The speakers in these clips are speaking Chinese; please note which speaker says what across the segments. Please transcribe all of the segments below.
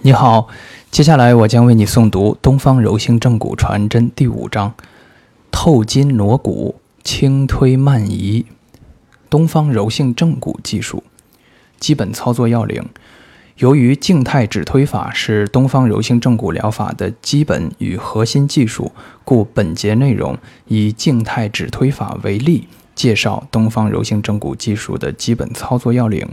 Speaker 1: 你好，接下来我将为你诵读《东方柔性正骨传真》第五章：透筋挪骨，轻推慢移。东方柔性正骨技术基本操作要领。由于静态指推法是东方柔性正骨疗法的基本与核心技术，故本节内容以静态指推法为例，介绍东方柔性正骨技术的基本操作要领。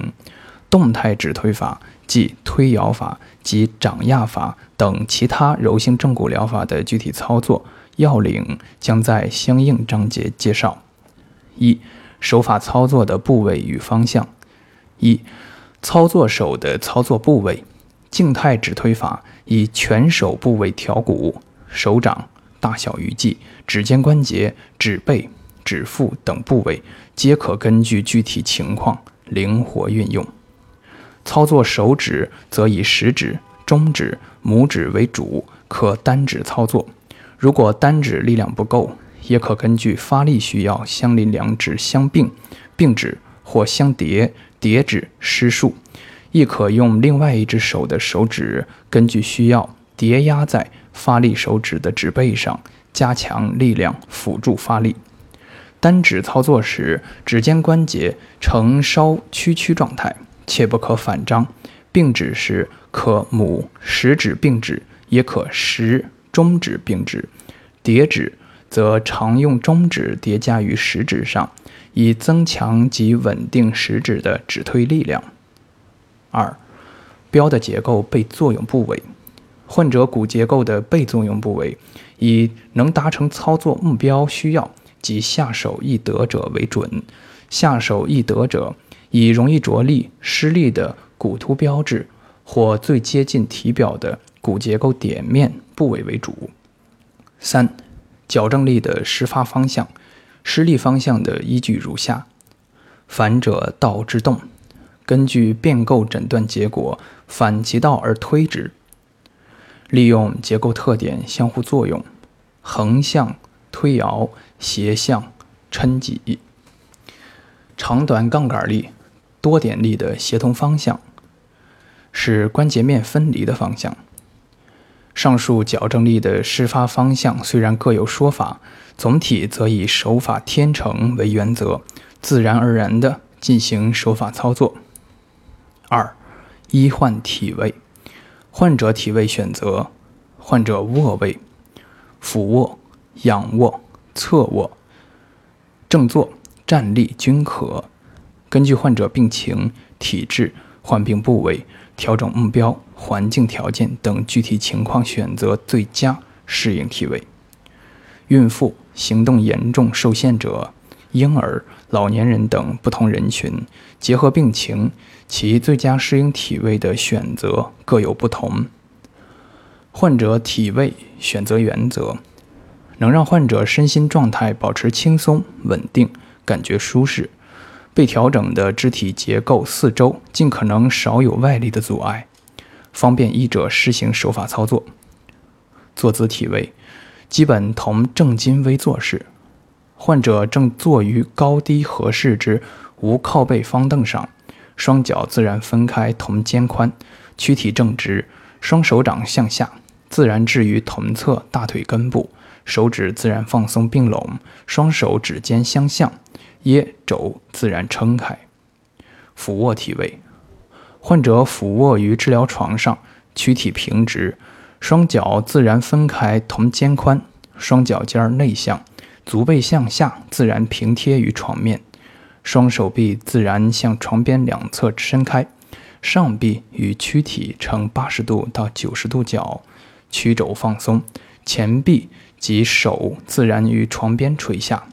Speaker 1: 动态指推法。即推摇法及掌压法等其他柔性正骨疗法的具体操作要领，将在相应章节介绍。一、手法操作的部位与方向。一、操作手的操作部位。静态指推法以全手部位调骨，手掌、大小鱼际、指尖关节、指背、指腹等部位，皆可根据具体情况灵活运用。操作手指则以食指、中指、拇指为主，可单指操作。如果单指力量不够，也可根据发力需要，相邻两指相并、并指或相叠、叠指施术。亦可用另外一只手的手指，根据需要叠压在发力手指的指背上，加强力量，辅助发力。单指操作时，指尖关节呈稍屈曲状态。切不可反张，并指时可拇食指并指，也可食中指并指。叠指则常用中指叠加于食指上，以增强及稳定食指的指推力量。二、标的结构被作用部位，患者骨结构的被作用部位，以能达成操作目标需要及下手易得者为准。下手易得者。以容易着力、施力的骨突标志，或最接近体表的骨结构点面部位为主。三、矫正力的施发方向、施力方向的依据如下：反者道之动，根据变构诊断结果，反其道而推之。利用结构特点相互作用，横向推摇，斜向抻挤，长短杠杆力。多点力的协同方向是关节面分离的方向。上述矫正力的施发方向虽然各有说法，总体则以手法天成为原则，自然而然地进行手法操作。二、医患体位，患者体位选择：患者卧位、俯卧、仰卧、侧卧、正坐、站立均可。根据患者病情、体质、患病部位、调整目标、环境条件等具体情况，选择最佳适应体位。孕妇、行动严重受限者、婴儿、老年人等不同人群，结合病情，其最佳适应体位的选择各有不同。患者体位选择原则：能让患者身心状态保持轻松稳定，感觉舒适。被调整的肢体结构四周尽可能少有外力的阻碍，方便医者施行手法操作。坐姿体位基本同正襟危坐式，患者正坐于高低合适之无靠背方凳上，双脚自然分开同肩宽，躯体正直，双手掌向下，自然置于同侧大腿根部，手指自然放松并拢，双手指尖相向。掖肘自然撑开，俯卧体位，患者俯卧于治疗床上，躯体平直，双脚自然分开同肩宽，双脚尖内向，足背向下，自然平贴于床面，双手臂自然向床边两侧伸开，上臂与躯体呈八十度到九十度角，曲肘放松，前臂及手自然于床边垂下。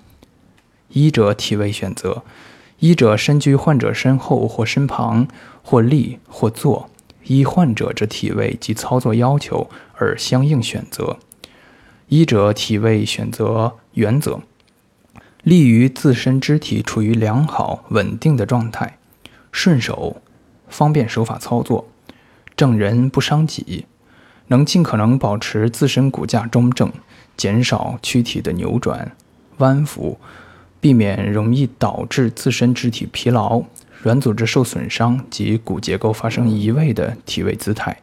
Speaker 1: 医者体位选择：医者身居患者身后或身旁，或立或坐，依患者之体位及操作要求而相应选择。医者体位选择原则：利于自身肢体处于良好稳定的状态，顺手，方便手法操作，正人不伤己，能尽可能保持自身骨架中正，减少躯体的扭转、弯伏。避免容易导致自身肢体疲劳、软组织受损伤及骨结构发生移位的体位姿态。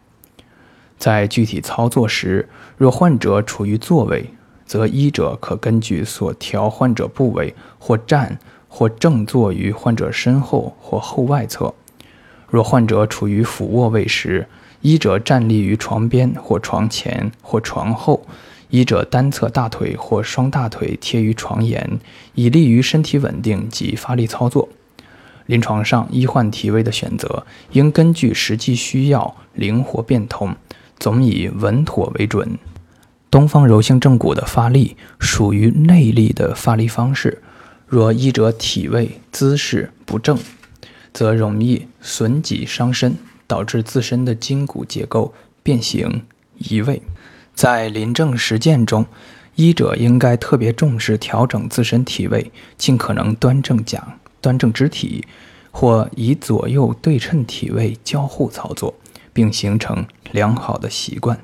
Speaker 1: 在具体操作时，若患者处于坐位，则医者可根据所调患者部位，或站或正坐于患者身后或后外侧；若患者处于俯卧位时，医者站立于床边或床前或床后，医者单侧大腿或双大腿贴于床沿，以利于身体稳定及发力操作。临床上，医患体位的选择应根据实际需要灵活变通。总以稳妥为准。东方柔性正骨的发力属于内力的发力方式。若医者体位姿势不正，则容易损己伤身，导致自身的筋骨结构变形移位。在临证实践中，医者应该特别重视调整自身体位，尽可能端正讲端正肢体，或以左右对称体位交互操作。并形成良好的习惯。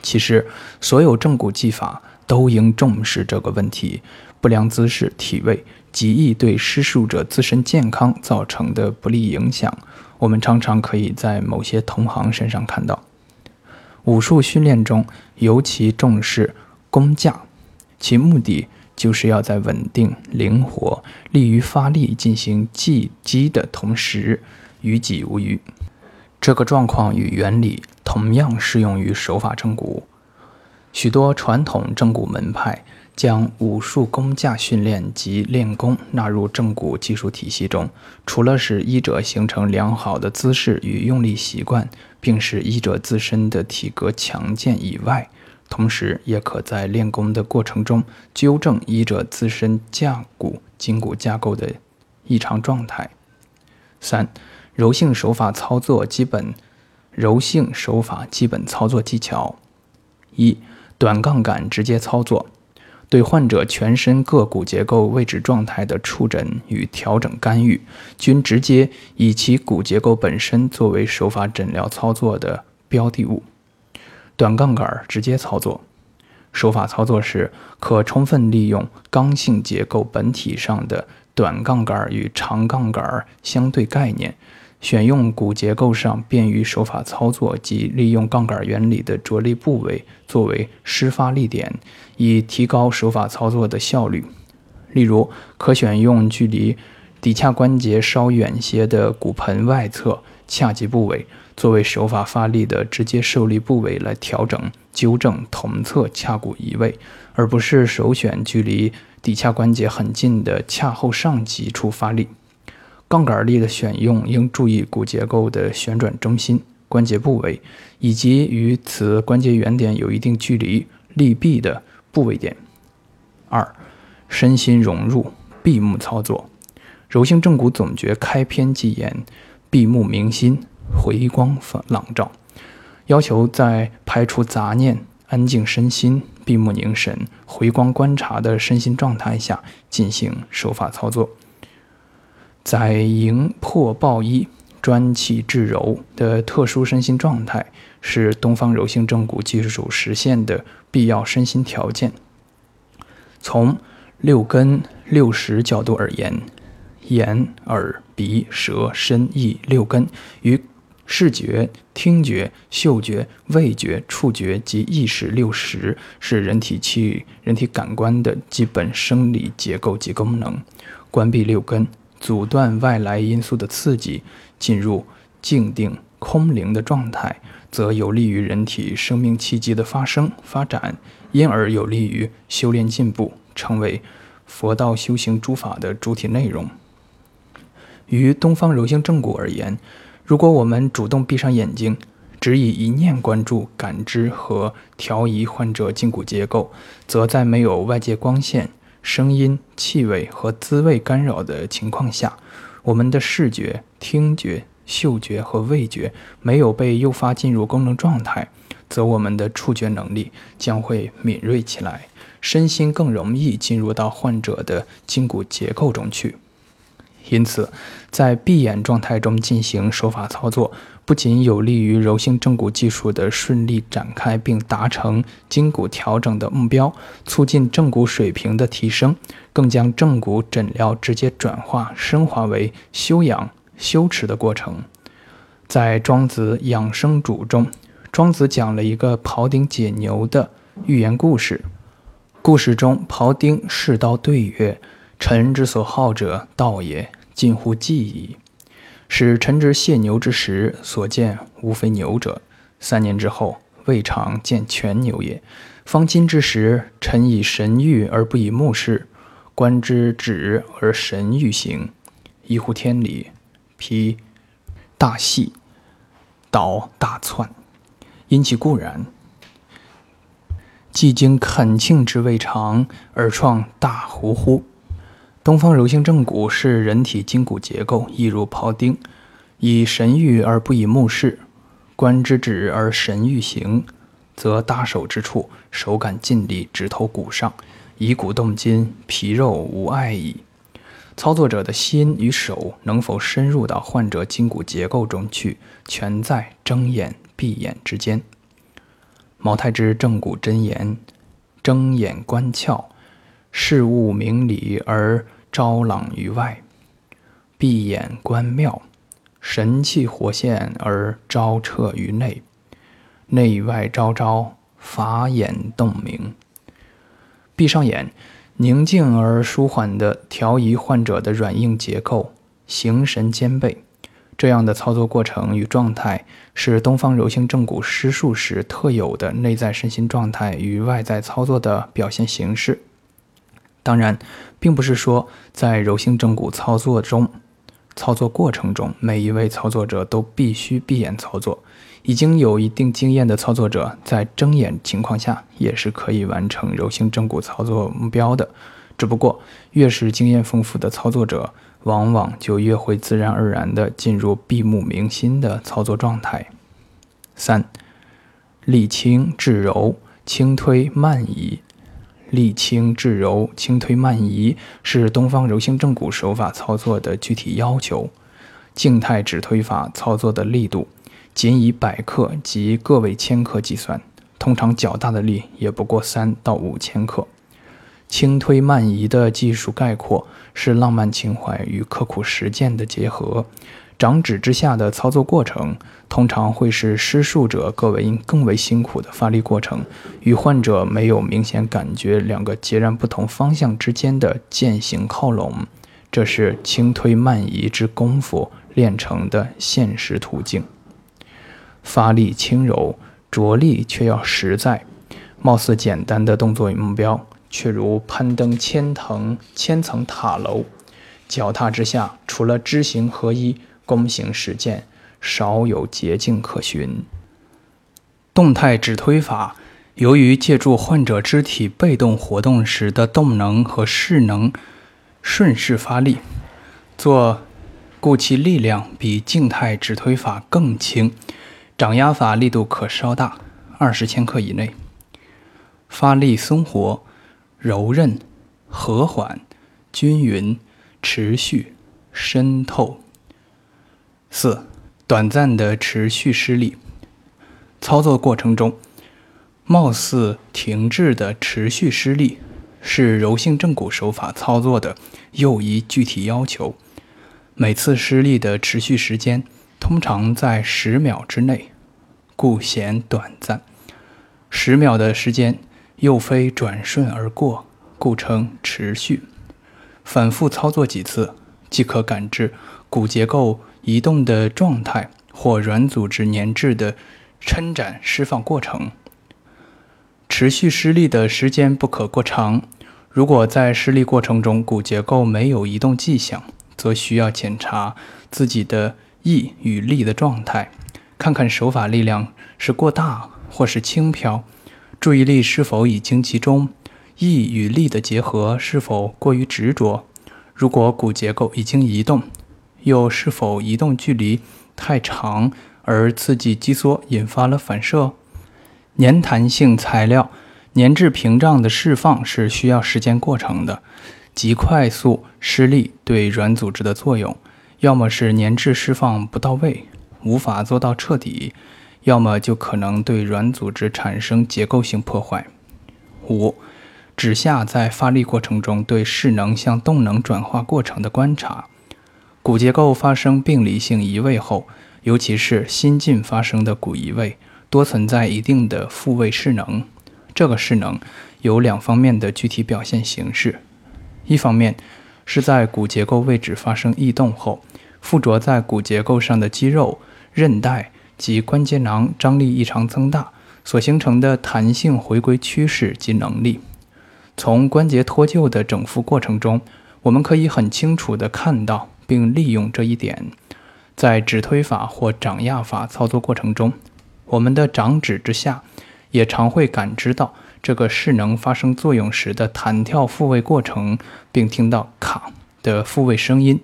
Speaker 1: 其实，所有正骨技法都应重视这个问题。不良姿势、体位极易对施术者自身健康造成的不利影响，我们常常可以在某些同行身上看到。武术训练中尤其重视功架，其目的就是要在稳定、灵活、利于发力进行技击的同时，于己无虞。这个状况与原理同样适用于手法正骨。许多传统正骨门派将武术功架训练及练功纳入正骨技术体系中，除了使医者形成良好的姿势与用力习惯，并使医者自身的体格强健以外，同时也可在练功的过程中纠正医者自身架骨筋骨架构的异常状态。三。柔性手法操作基本，柔性手法基本操作技巧：一、短杠杆直接操作，对患者全身各骨结构位置状态的触诊与调整干预，均直接以其骨结构本身作为手法诊疗操作的标的物。短杠杆直接操作手法操作时，可充分利用刚性结构本体上的短杠杆与长杠杆相对概念。选用骨结构上便于手法操作及利用杠杆原理的着力部位作为施发力点，以提高手法操作的效率。例如，可选用距离骶髂关节稍远些的骨盆外侧髂棘部位作为手法发力的直接受力部位来调整、纠正同侧髂骨移位，而不是首选距离骶髂关节很近的髂后上棘处发力。杠杆力的选用应注意骨结构的旋转中心、关节部位，以及与此关节原点有一定距离力臂的部位点。二、身心融入，闭目操作。柔性正骨总诀开篇即言：闭目明心，回光返朗照，要求在排除杂念、安静身心、闭目凝神、回光观察的身心状态下进行手法操作。在营破抱一、专气致柔的特殊身心状态，是东方柔性正骨技术实现的必要身心条件。从六根六识角度而言，眼、耳、鼻、舌、身、意六根与视觉、听觉、嗅觉、味觉、触觉及意识六识是人体器、人体感官的基本生理结构及功能。关闭六根。阻断外来因素的刺激，进入静定空灵的状态，则有利于人体生命契机的发生发展，因而有利于修炼进步，成为佛道修行诸法的主体内容。于东方柔性正骨而言，如果我们主动闭上眼睛，只以一念关注、感知和调移患者筋骨结构，则在没有外界光线。声音、气味和滋味干扰的情况下，我们的视觉、听觉、嗅觉和味觉没有被诱发进入功能状态，则我们的触觉能力将会敏锐起来，身心更容易进入到患者的筋骨结构中去。因此，在闭眼状态中进行手法操作。不仅有利于柔性正骨技术的顺利展开并达成筋骨调整的目标，促进正骨水平的提升，更将正骨诊疗直接转化升华为修养修持的过程。在《庄子养生主》中，庄子讲了一个庖丁解牛的寓言故事。故事中，庖丁试刀对曰：“臣之所好者，道也，近乎记忆。使臣之卸牛之时，所见无非牛者。三年之后，未尝见全牛也。方今之时，臣以神谕而不以目视，观之止而神谕行，一乎天理。披大细，倒大窜。”因其固然，既经恳庆之未尝，而创大胡乎？东方柔性正骨是人体筋骨结构，亦如庖丁，以神谕而不以目视，观之止而神欲行，则大手之处，手感尽力，指头骨上，以骨动筋，皮肉无碍矣。操作者的心与手能否深入到患者筋骨结构中去，全在睁眼。闭眼之间，毛太之正骨真言：睁眼观窍，事物明理而昭朗于外；闭眼观妙，神气活现而昭彻于内。内外昭昭，法眼洞明。闭上眼，宁静而舒缓地调移患者的软硬结构，形神兼备。这样的操作过程与状态，是东方柔性正骨施术时特有的内在身心状态与外在操作的表现形式。当然，并不是说在柔性正骨操作中、操作过程中，每一位操作者都必须闭眼操作。已经有一定经验的操作者，在睁眼情况下，也是可以完成柔性正骨操作目标的。只不过，越是经验丰富的操作者，往往就越会自然而然地进入闭目明心的操作状态。三，力轻至柔，轻推慢移。力轻至柔，轻推慢移是东方柔性正骨手法操作的具体要求。静态指推法操作的力度，仅以百克及个位千克计算，通常较大的力也不过三到五千克。轻推慢移的技术概括是浪漫情怀与刻苦实践的结合。掌指之下的操作过程，通常会是施术者更为更为辛苦的发力过程，与患者没有明显感觉两个截然不同方向之间的渐行靠拢。这是轻推慢移之功夫练成的现实途径。发力轻柔，着力却要实在。貌似简单的动作与目标。却如攀登千层千层塔楼，脚踏之下，除了知行合一、躬行实践，少有捷径可循。动态指推法，由于借助患者肢体被动活动时的动能和势能，顺势发力，做故其力量比静态指推法更轻，掌压法力度可稍大，二十千克以内，发力松活。柔韧、和缓、均匀、持续、渗透。四、短暂的持续施力。操作过程中，貌似停滞的持续施力，是柔性正骨手法操作的又一具体要求。每次施力的持续时间通常在十秒之内，故显短暂。十秒的时间。又非转瞬而过，故称持续。反复操作几次，即可感知骨结构移动的状态或软组织粘滞的抻展释放过程。持续施力的时间不可过长。如果在施力过程中骨结构没有移动迹象，则需要检查自己的意与力的状态，看看手法力量是过大或是轻飘。注意力是否已经集中？意与力的结合是否过于执着？如果骨结构已经移动，又是否移动距离太长而刺激肌缩，引发了反射？粘弹性材料粘质屏障的释放是需要时间过程的。极快速施力对软组织的作用，要么是粘滞释放不到位，无法做到彻底。要么就可能对软组织产生结构性破坏。五、指下在发力过程中对势能向动能转化过程的观察。骨结构发生病理性移位后，尤其是新近发生的骨移位，多存在一定的复位势能。这个势能有两方面的具体表现形式：一方面是在骨结构位置发生异动后，附着在骨结构上的肌肉、韧带及关节囊张力异常增大所形成的弹性回归趋势及能力。从关节脱臼的整复过程中，我们可以很清楚地看到并利用这一点。在指推法或掌压法操作过程中，我们的掌指之下也常会感知到这个势能发生作用时的弹跳复位过程，并听到“卡”的复位声音。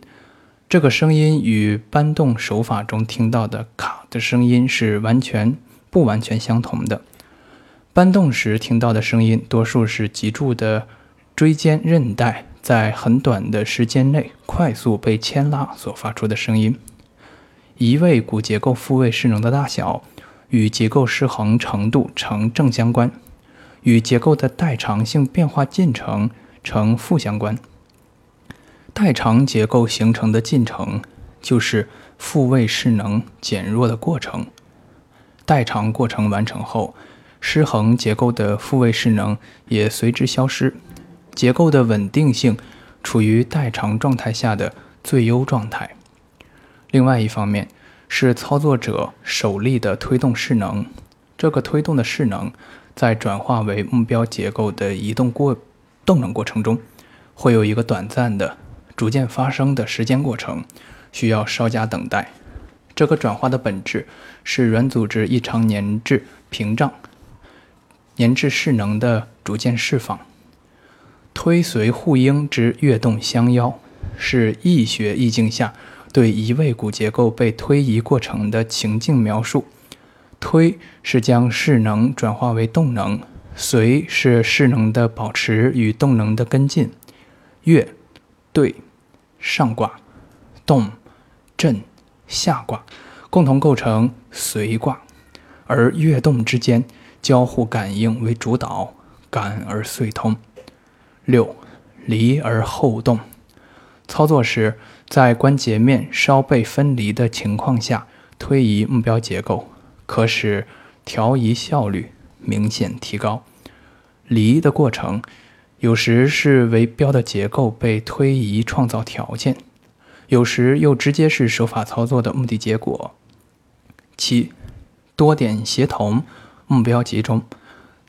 Speaker 1: 这个声音与搬动手法中听到的“卡”的声音是完全不完全相同的。搬动时听到的声音，多数是脊柱的椎间韧带在很短的时间内快速被牵拉所发出的声音。移位骨结构复位势能的大小与结构失衡程度呈正相关，与结构的代偿性变化进程呈负相关。代偿结构形成的进程就是复位势能减弱的过程。代偿过程完成后。失衡结构的复位势能也随之消失，结构的稳定性处于代偿状态下的最优状态。另外一方面是操作者手力的推动势能，这个推动的势能在转化为目标结构的移动过动能过程中，会有一个短暂的、逐渐发生的时间过程，需要稍加等待。这个转化的本质是软组织异常粘滞屏障。粘滞势能的逐渐释放，推随互应之跃动相邀，是易学意境下对移位骨结构被推移过程的情境描述。推是将势能转化为动能，随是势能的保持与动能的跟进。跃、对、上卦、动、震、下卦，共同构成随卦，而跃动之间。交互感应为主导，感而遂通。六，离而后动。操作时，在关节面稍被分离的情况下推移目标结构，可使调移效率明显提高。离的过程，有时是为标的结构被推移创造条件，有时又直接是手法操作的目的结果。七，多点协同。目标集中，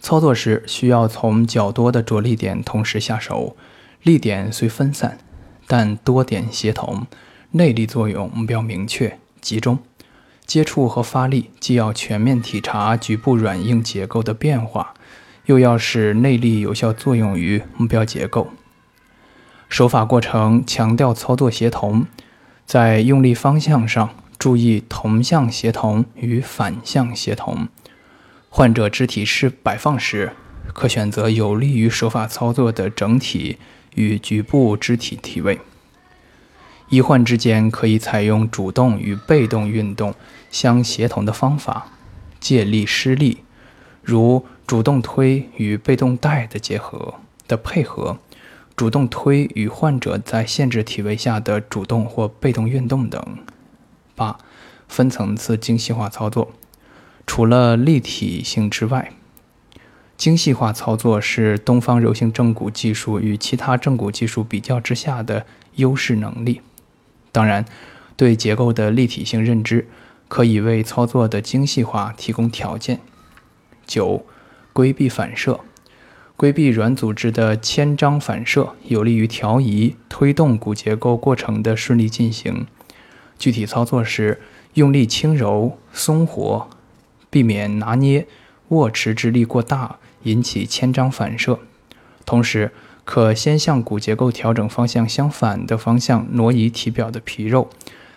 Speaker 1: 操作时需要从较多的着力点同时下手，力点虽分散，但多点协同，内力作用目标明确集中。接触和发力既要全面体察局部软硬结构的变化，又要使内力有效作用于目标结构。手法过程强调操作协同，在用力方向上注意同向协同与反向协同。患者肢体是摆放时，可选择有利于手法操作的整体与局部肢体体位。医患之间可以采用主动与被动运动相协同的方法，借力施力，如主动推与被动带的结合的配合，主动推与患者在限制体位下的主动或被动运动等。八、分层次精细化操作。除了立体性之外，精细化操作是东方柔性正骨技术与其他正骨技术比较之下的优势能力。当然，对结构的立体性认知可以为操作的精细化提供条件。九、规避反射，规避软组织的牵张反射，有利于调移推动骨结构过程的顺利进行。具体操作是，用力轻柔、松活。避免拿捏、握持之力过大，引起牵张反射。同时，可先向骨结构调整方向相反的方向挪移体表的皮肉，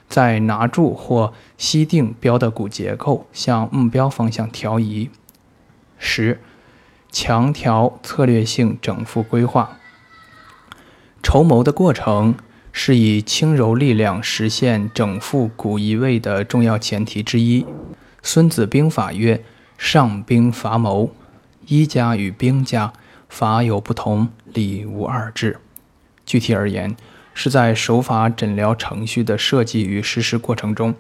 Speaker 1: 再拿住或吸定标的骨结构向目标方向调移。十、强调策略性整复规划。筹谋的过程是以轻柔力量实现整复骨移位的重要前提之一。孙子兵法曰：“上兵伐谋，医家与兵家法有不同，理无二致。”具体而言，是在手法诊疗程序的设计与实施过程中，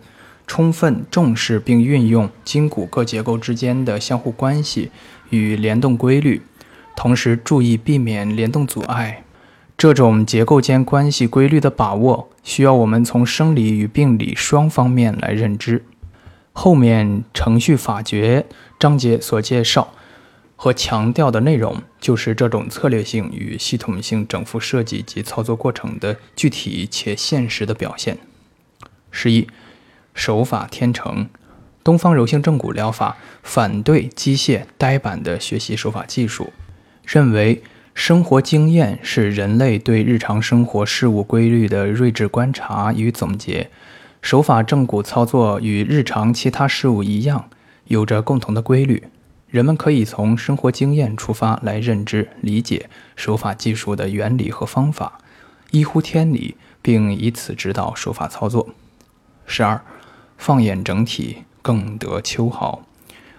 Speaker 1: 充分重视并运用筋骨各结构之间的相互关系与联动规律，同时注意避免联动阻碍。这种结构间关系规律的把握，需要我们从生理与病理双方面来认知。后面程序法诀章节所介绍和强调的内容，就是这种策略性与系统性整复设计及操作过程的具体且现实的表现。十一，手法天成，东方柔性正骨疗法反对机械呆板的学习手法技术，认为。生活经验是人类对日常生活事物规律的睿智观察与总结。手法正骨操作与日常其他事物一样，有着共同的规律。人们可以从生活经验出发来认知、理解手法技术的原理和方法，依乎天理，并以此指导手法操作。十二，放眼整体，更得秋毫。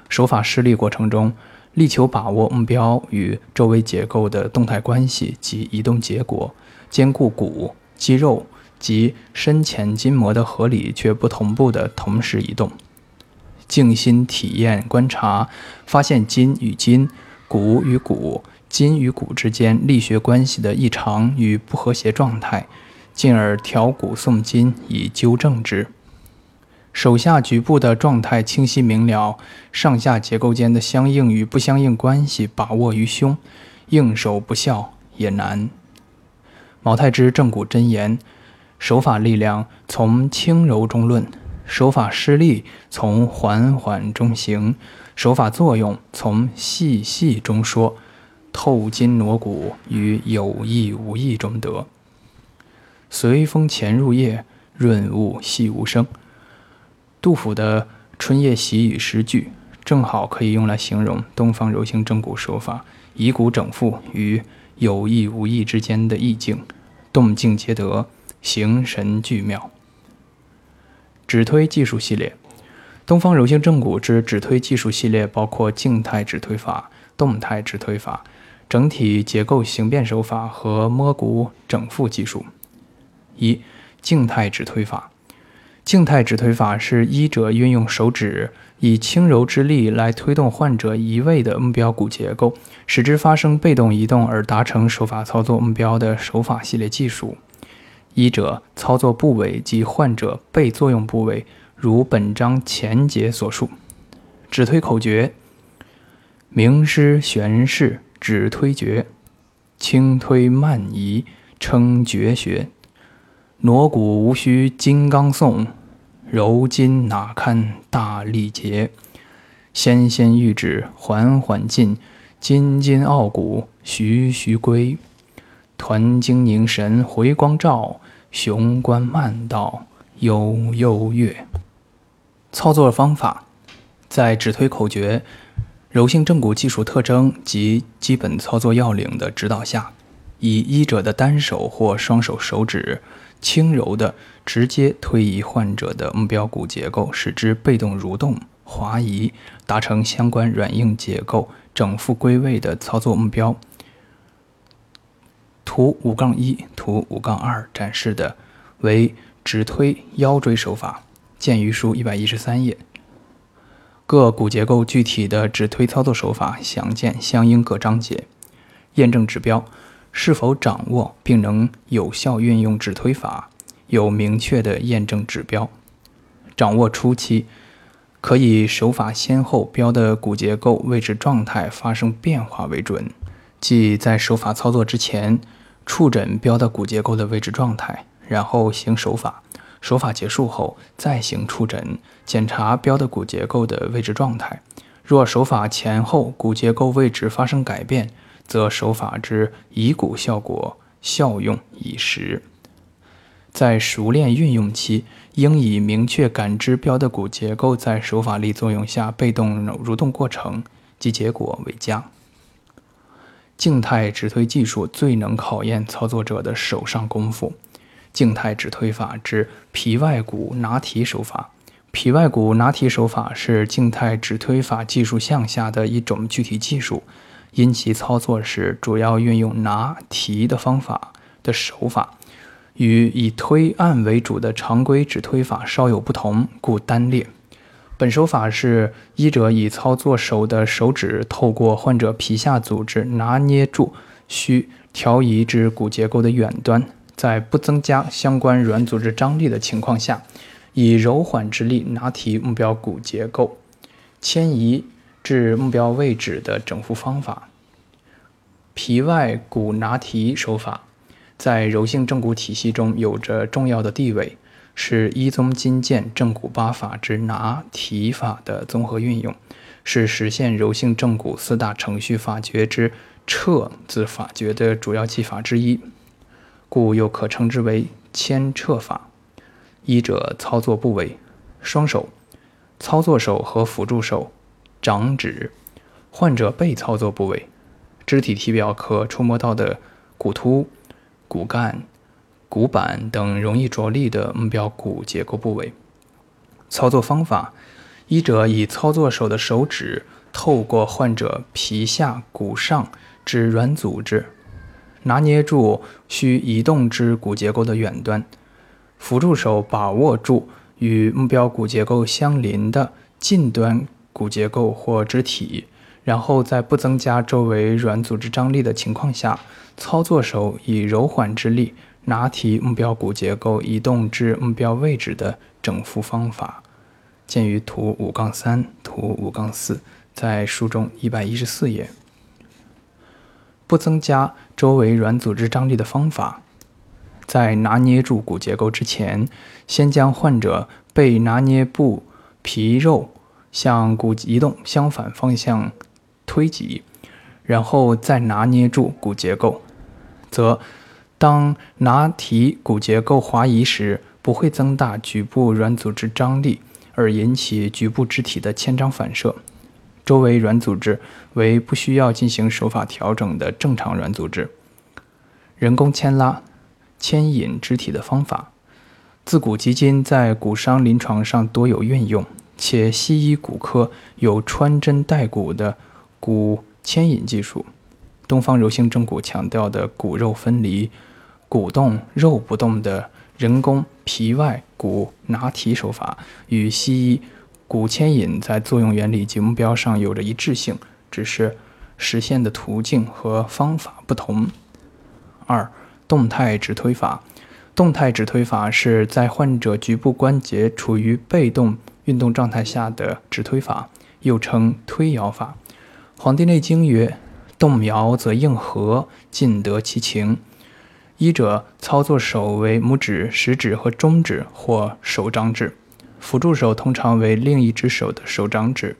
Speaker 1: 手法施力过程中。力求把握目标与周围结构的动态关系及移动结果，兼顾骨、肌肉及深浅筋膜的合理却不同步的同时移动。静心体验观察，发现筋与筋、骨与骨、筋与骨之间力学关系的异常与不和谐状态，进而调骨送筋以纠正之。手下局部的状态清晰明了，上下结构间的相应与不相应关系把握于胸，应手不效也难。毛太之正骨真言：手法力量从轻柔中论，手法施力从缓缓中行，手法作用从细细中说，透筋挪骨于有意无意中得。随风潜入夜，润物细无声。杜甫的《春夜喜雨》诗句，正好可以用来形容东方柔性正骨手法以骨整复与有意无意之间的意境，动静皆得，形神俱妙。指推技术系列，东方柔性正骨之指推技术系列包括静态指推法、动态指推法、整体结构形变手法和摸骨整复技术。一、静态指推法。静态指推法是医者运用手指以轻柔之力来推动患者移位的目标骨结构，使之发生被动移动而达成手法操作目标的手法系列技术。医者操作部位及患者被作用部位，如本章前节所述。指推口诀：名师玄式指推诀，轻推慢移称绝学。挪骨无需金刚诵，柔筋哪堪大力竭？纤纤玉指缓缓进，筋筋傲骨徐徐归。团精凝神回光照，雄关漫道悠悠跃。操作方法：在指推口诀、柔性正骨技术特征及基本操作要领的指导下，以医者的单手或双手手指。轻柔的直接推移患者的目标骨结构，使之被动蠕动、滑移，达成相关软硬结构整复归位的操作目标。图五杠一、图五杠二展示的为直推腰椎手法，见于书一百一十三页。各骨结构具体的指推操作手法详见相应各章节。验证指标。是否掌握并能有效运用指推法，有明确的验证指标。掌握初期，可以手法先后标的骨结构位置状态发生变化为准，即在手法操作之前触诊标的骨结构的位置状态，然后行手法。手法结束后再行触诊，检查标的骨结构的位置状态。若手法前后骨结构位置发生改变，则手法之以骨效果效用已实，在熟练运用期，应以明确感知标的骨结构在手法力作用下被动蠕动过程及结果为佳。静态指推技术最能考验操作者的手上功夫。静态指推法之皮外骨拿提手法，皮外骨拿提手法是静态指推法技术项下的一种具体技术。因其操作时主要运用拿提的方法的手法，与以推按为主的常规指推法稍有不同，故单列。本手法是医者以操作手的手指透过患者皮下组织拿捏住需调移至骨结构的远端，在不增加相关软组织张力的情况下，以柔缓之力拿提目标骨结构，迁移至目标位置的整复方法。皮外骨拿提手法在柔性正骨体系中有着重要的地位。是一宗金剑正骨八法之拿提法的综合运用，是实现柔性正骨四大程序法诀之撤字法诀的主要技法之一，故又可称之为牵撤法。一者操作部位：双手、操作手和辅助手、掌指。患者被操作部位：肢体体表可触摸到的骨突、骨干。骨板等容易着力的目标骨结构部位。操作方法：医者以操作手的手指透过患者皮下骨上之软组织，拿捏住需移动之骨结构的远端；辅助手把握住与目标骨结构相邻的近端骨结构或肢体，然后在不增加周围软组织张力的情况下，操作手以柔缓之力。拿提目标骨结构移动至目标位置的整复方法，见于图五杠三、图五杠四，在书中一百一十四页。不增加周围软组织张力的方法，在拿捏住骨结构之前，先将患者被拿捏部皮肉向骨移动相反方向推挤，然后再拿捏住骨结构，则。当拿提骨结构滑移时，不会增大局部软组织张力，而引起局部肢体的牵张反射。周围软组织为不需要进行手法调整的正常软组织。人工牵拉、牵引肢体的方法，自古及今在骨伤临床上多有运用，且西医骨科有穿针带骨的骨牵引技术。东方柔性正骨强调的骨肉分离。骨动肉不动的人工皮外骨拿提手法，与西医骨牵引在作用原理及目标上有着一致性，只是实现的途径和方法不同。二、动态指推法。动态指推法是在患者局部关节处于被动运动状态下的指推法，又称推摇法。《黄帝内经》曰：“动摇则应和，尽得其情。”医者操作手为拇指、食指和中指或手掌指，辅助手通常为另一只手的手掌指。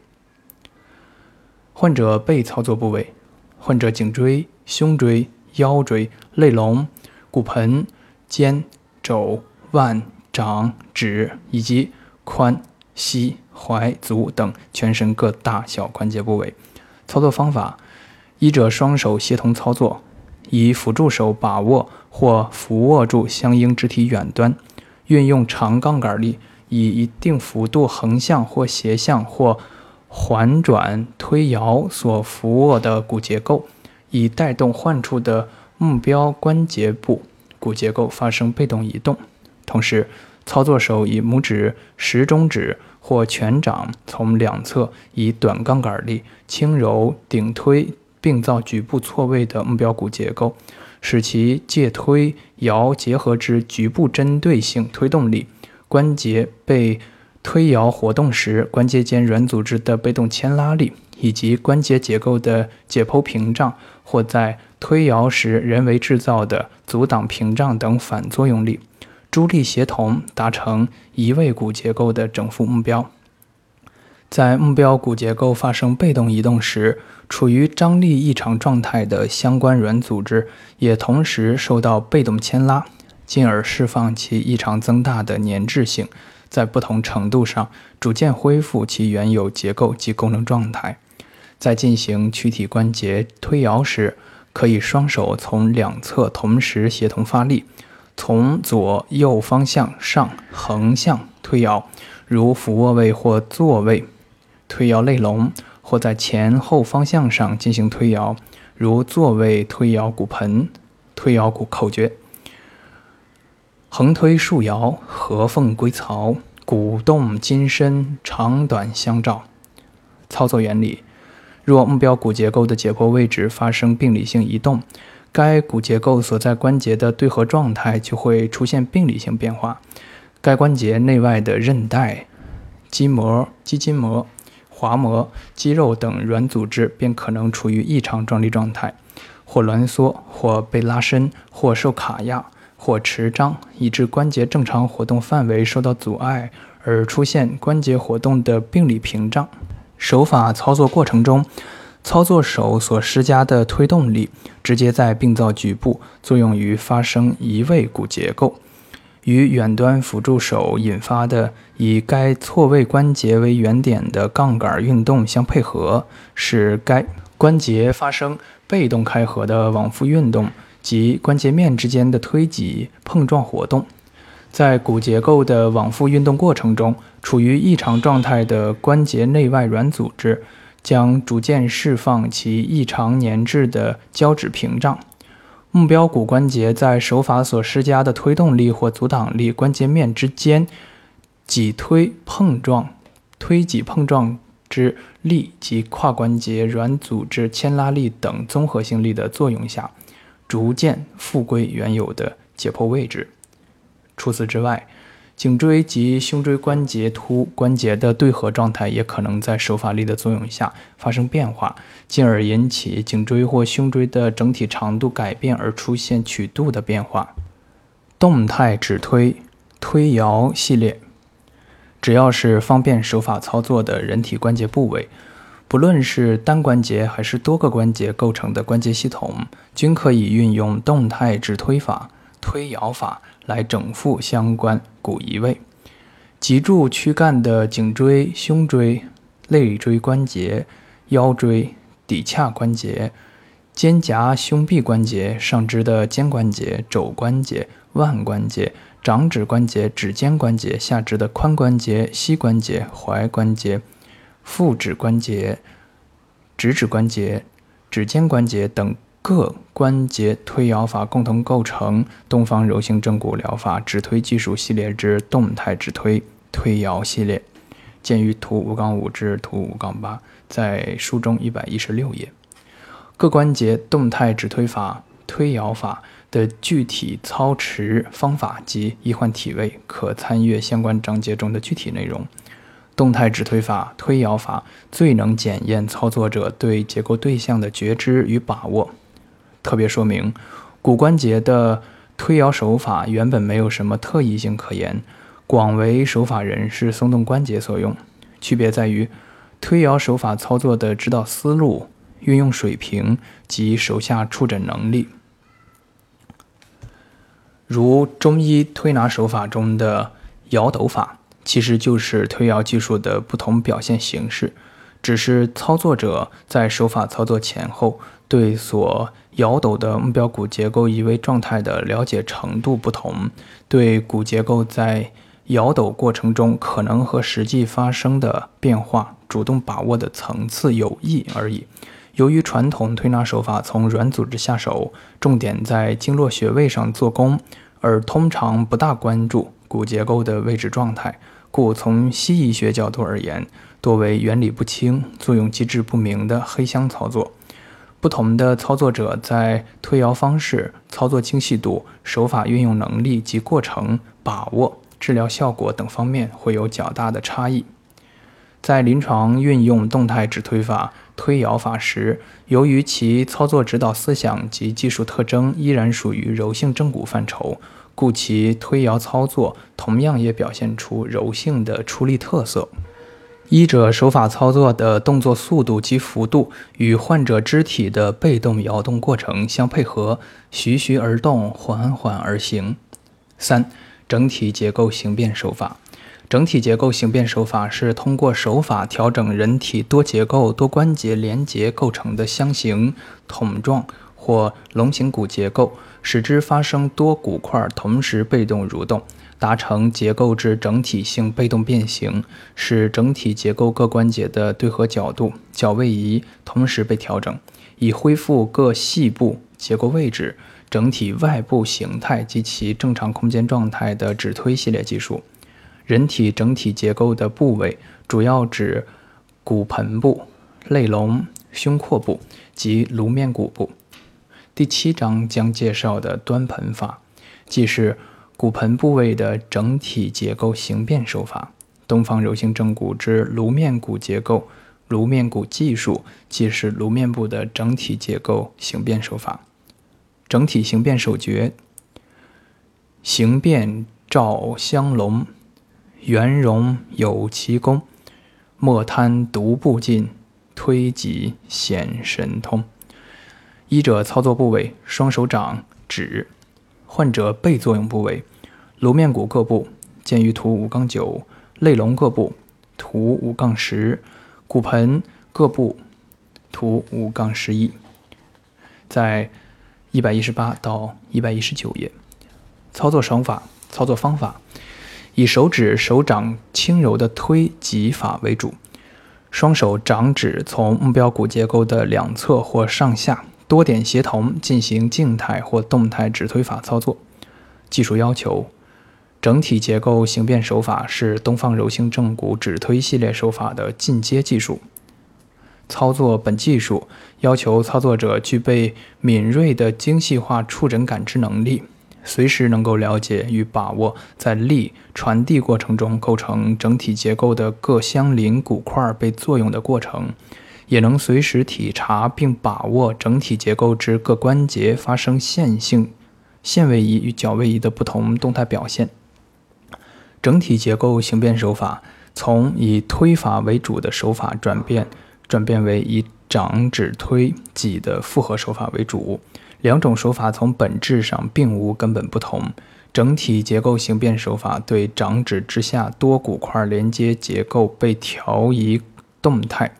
Speaker 1: 患者被操作部位：患者颈椎、胸椎、腰椎、肋龙、骨盆、肩、肘、腕、掌、指以及髋、膝、踝、足等全身各大小关节部位。操作方法：医者双手协同操作。以辅助手把握或扶握住相应肢体远端，运用长杠杆力，以一定幅度横向或斜向或环转推摇所扶握的骨结构，以带动患处的目标关节部骨结构发生被动移动。同时，操作手以拇指、食中指或全掌从两侧以短杠杆力轻柔顶推。并造局部错位的目标骨结构，使其借推摇结合之局部针对性推动力，关节被推摇活动时，关节间软组织的被动牵拉力，以及关节结构的解剖屏障或在推摇时人为制造的阻挡屏障等反作用力，诸力协同，达成移位骨结构的整复目标。在目标骨结构发生被动移动时，处于张力异常状态的相关软组织也同时受到被动牵拉，进而释放其异常增大的粘滞性，在不同程度上逐渐恢复其原有结构及功能状态。在进行躯体关节推摇时，可以双手从两侧同时协同发力，从左右方向上横向推摇，如俯卧位或坐位推摇肋龙。或在前后方向上进行推摇，如坐位推摇骨盆、推摇骨口诀。横推竖摇，合缝归槽，鼓动筋伸，长短相照。操作原理：若目标骨结构的解剖位置发生病理性移动，该骨结构所在关节的对合状态就会出现病理性变化，该关节内外的韧带、肌膜、肌筋膜。滑膜、肌肉等软组织便可能处于异常张力状态，或挛缩，或被拉伸，或受卡压，或持张，以致关节正常活动范围受到阻碍，而出现关节活动的病理屏障。手法操作过程中，操作手所施加的推动力直接在病灶局部作用于发生移位骨结构。与远端辅助手引发的以该错位关节为原点的杠杆运动相配合，使该关节发生被动开合的往复运动及关节面之间的推挤碰撞活动。在骨结构的往复运动过程中，处于异常状态的关节内外软组织将逐渐释放其异常粘滞的胶质屏障。目标骨关节在手法所施加的推动力或阻挡力、关节面之间挤推碰撞、推挤碰撞之力及跨关节软组织牵拉力等综合性力的作用下，逐渐复归原有的解剖位置。除此之外，颈椎及胸椎关节突关节的对合状态也可能在手法力的作用下发生变化，进而引起颈椎或胸椎的整体长度改变而出现曲度的变化。动态指推、推摇系列，只要是方便手法操作的人体关节部位，不论是单关节还是多个关节构成的关节系统，均可以运用动态指推法、推摇法。来整复相关骨移位，脊柱躯干的颈椎、胸椎、肋椎关节、腰椎、骶髂关节、肩胛胸臂关节、上肢的肩关节、肘关节、腕关节、掌指关节、指尖关节、下肢的髋关节、膝关节、踝关节、腹指关节、指指关节、指尖关节等。各关节推摇法共同构成东方柔性正骨疗法指推技术系列之动态指推推摇系列，见于图五杠五至图五杠八，在书中一百一十六页。各关节动态指推法推摇法的具体操持方法及医患体位，可参阅相关章节中的具体内容。动态指推法推摇法最能检验操作者对结构对象的觉知与把握。特别说明，骨关节的推摇手法原本没有什么特异性可言，广为手法人士松动关节所用。区别在于，推摇手法操作的指导思路、运用水平及手下触诊能力。如中医推拿手法中的摇斗法，其实就是推摇技术的不同表现形式，只是操作者在手法操作前后对所摇斗的目标骨结构移位状态的了解程度不同，对骨结构在摇斗过程中可能和实际发生的变化主动把握的层次有异而已。由于传统推拿手法从软组织下手，重点在经络穴位上做功，而通常不大关注骨结构的位置状态，故从西医学角度而言，多为原理不清、作用机制不明的黑箱操作。不同的操作者在推摇方式、操作精细度、手法运用能力及过程把握、治疗效果等方面会有较大的差异。在临床运用动态指推法、推摇法时，由于其操作指导思想及技术特征依然属于柔性正骨范畴，故其推摇操作同样也表现出柔性的出力特色。医者手法操作的动作速度及幅度与患者肢体的被动摇动过程相配合，徐徐而动，缓缓而行。三、整体结构形变手法。整体结构形变手法是通过手法调整人体多结构、多关节连结构成的箱形、桶状或龙形骨结构，使之发生多骨块同时被动蠕动。达成结构之整体性被动变形，使整体结构各关节的对合角度、角位移同时被调整，以恢复各细部结构位置，整体外部形态及其正常空间状态的指推系列技术。人体整体结构的部位主要指骨盆部、肋龙、胸廓部及颅面骨部。第七章将介绍的端盆法，即是骨盆部位的整体结构形变手法。东方柔性正骨之颅面骨结构、颅面骨技术，即是颅面部的整体结构形变手法。整体形变手诀：形变照香龙。圆融有其功，莫贪独步进，推己显神通。医者操作部位：双手掌指；患者背作用部位：颅面骨各部，见于图五杠九；肋龙各部，图五杠十；骨盆各部，图五杠十一。在一百一十八到一百一十九页，操作手法、操作方法。以手指、手掌轻柔的推挤法为主，双手掌指从目标骨结构的两侧或上下多点协同进行静态或动态指推法操作。技术要求：整体结构形变手法是东方柔性正骨指推系列手法的进阶技术。操作本技术要求操作者具备敏锐的精细化触诊感知能力。随时能够了解与把握在力传递过程中构成整体结构的各相邻骨块被作用的过程，也能随时体察并把握整体结构之各关节发生线性、线位移与角位移的不同动态表现。整体结构形变手法从以推法为主的手法转变，转变为以掌指推挤的复合手法为主。两种手法从本质上并无根本不同。整体结构形变手法对掌指之下多骨块连接结构被调移动态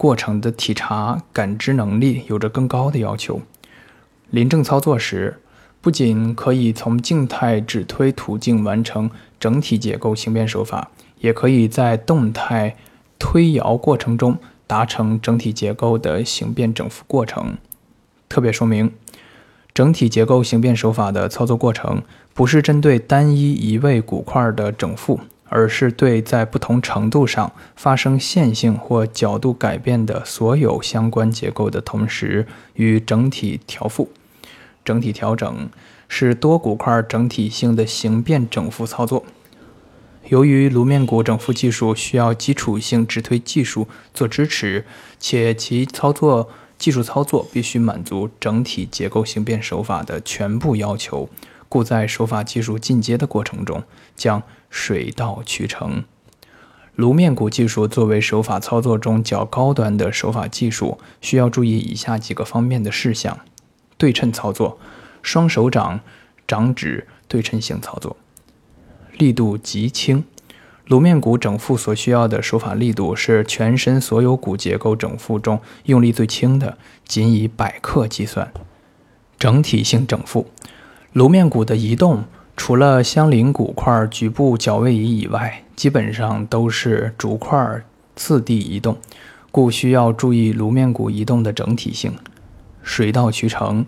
Speaker 1: 过程的体察感知能力有着更高的要求。临证操作时，不仅可以从静态指推途径完成整体结构形变手法，也可以在动态推摇过程中达成整体结构的形变整复过程。特别说明，整体结构形变手法的操作过程不是针对单一一位骨块的整复，而是对在不同程度上发生线性或角度改变的所有相关结构的同时与整体调复。整体调整是多骨块整体性的形变整复操作。由于颅面骨整复技术需要基础性直推技术做支持，且其操作。技术操作必须满足整体结构形变手法的全部要求，故在手法技术进阶的过程中，将水到渠成。颅面骨技术作为手法操作中较高端的手法技术，需要注意以下几个方面的事项：对称操作，双手掌掌指对称性操作，力度极轻。颅面骨整复所需要的手法力度是全身所有骨结构整复中用力最轻的，仅以百克计算。整体性整复，颅面骨的移动除了相邻骨块局部角位移以外，基本上都是逐块次第移动，故需要注意颅面骨移动的整体性。水到渠成，